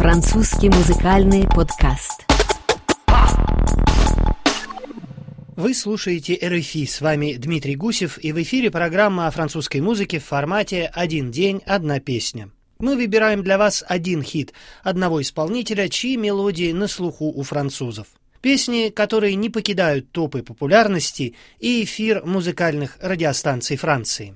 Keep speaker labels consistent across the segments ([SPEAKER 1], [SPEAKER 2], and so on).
[SPEAKER 1] Французский музыкальный подкаст.
[SPEAKER 2] Вы слушаете РФИ, с вами Дмитрий Гусев, и в эфире программа о французской музыке в формате «Один день, одна песня». Мы выбираем для вас один хит одного исполнителя, чьи мелодии на слуху у французов. Песни, которые не покидают топы популярности и эфир музыкальных радиостанций Франции.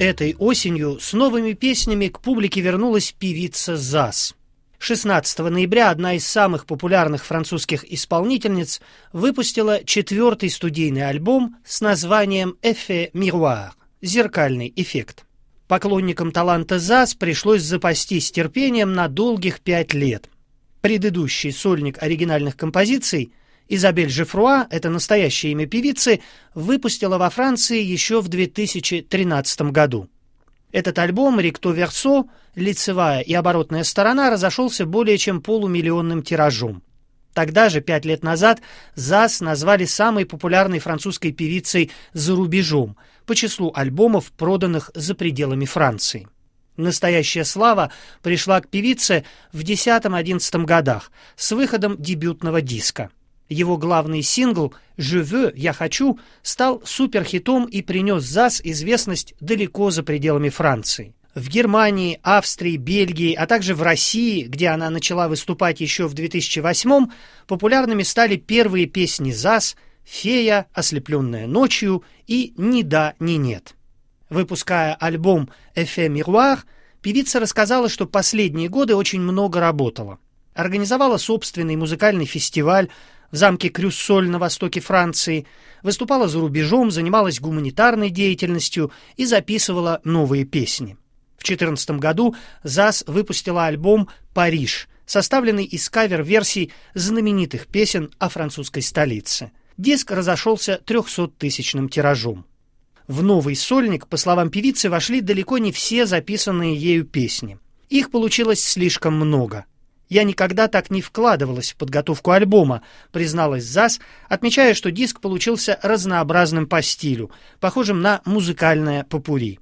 [SPEAKER 2] Этой осенью с новыми песнями к публике вернулась певица ЗАС. 16 ноября одна из самых популярных французских исполнительниц выпустила четвертый студийный альбом с названием «Эфе мируар» – «Зеркальный эффект». Поклонникам таланта ЗАС пришлось запастись терпением на долгих пять лет. Предыдущий сольник оригинальных композиций Изабель Жефруа, это настоящее имя певицы, выпустила во Франции еще в 2013 году. Этот альбом «Рикто Версо», лицевая и оборотная сторона, разошелся более чем полумиллионным тиражом. Тогда же, пять лет назад, ЗАС назвали самой популярной французской певицей за рубежом по числу альбомов, проданных за пределами Франции. Настоящая слава пришла к певице в 10-11 годах с выходом дебютного диска – его главный сингл «Je я хочу» стал суперхитом и принес ЗАС известность далеко за пределами Франции. В Германии, Австрии, Бельгии, а также в России, где она начала выступать еще в 2008-м, популярными стали первые песни ЗАС «Фея», «Ослепленная ночью» и «Ни да, ни нет». Выпуская альбом «Эфе Мируар», певица рассказала, что последние годы очень много работала. Организовала собственный музыкальный фестиваль, в замке Крюссоль на востоке Франции, выступала за рубежом, занималась гуманитарной деятельностью и записывала новые песни. В 2014 году ЗАС выпустила альбом «Париж», составленный из кавер-версий знаменитых песен о французской столице. Диск разошелся 300-тысячным тиражом. В новый сольник, по словам певицы, вошли далеко не все записанные ею песни. Их получилось слишком много. Я никогда так не вкладывалась в подготовку альбома, призналась ЗАС, отмечая, что диск получился разнообразным по стилю, похожим на музыкальное попури.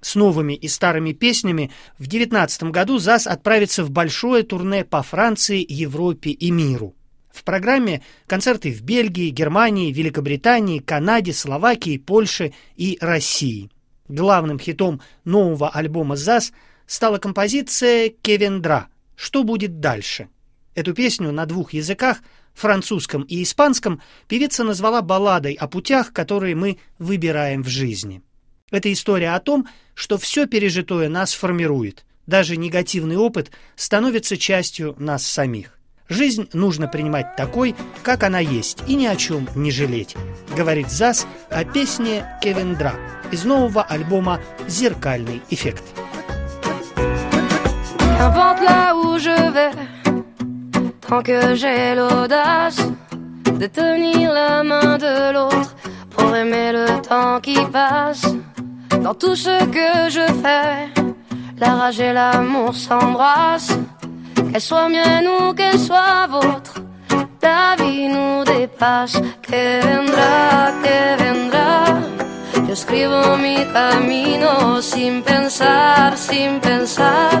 [SPEAKER 2] С новыми и старыми песнями в 2019 году ЗАС отправится в большое турне по Франции, Европе и миру. В программе концерты в Бельгии, Германии, Великобритании, Канаде, Словакии, Польше и России. Главным хитом нового альбома ЗАС стала композиция «Кевендра», что будет дальше. Эту песню на двух языках, французском и испанском, певица назвала балладой о путях, которые мы выбираем в жизни. Это история о том, что все пережитое нас формирует. Даже негативный опыт становится частью нас самих. Жизнь нужно принимать такой, как она есть, и ни о чем не жалеть, говорит ЗАС о песне Кевендра из нового альбома «Зеркальный эффект».
[SPEAKER 3] Qu'importe là où je vais, tant que j'ai l'audace de tenir la main de l'autre pour aimer le temps qui passe. Dans tout ce que je fais, la rage et l'amour s'embrassent. Qu'elle soit mienne ou qu'elle soit vôtre, la vie nous dépasse. Que vendra, que vendra. Yo escribo mi camino sin pensar, sin pensar.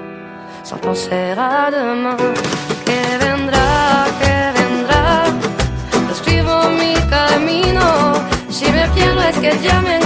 [SPEAKER 3] sans penser à demain. Que vendra, que vendra, escribo mi camino. Si me pierdo es que ya me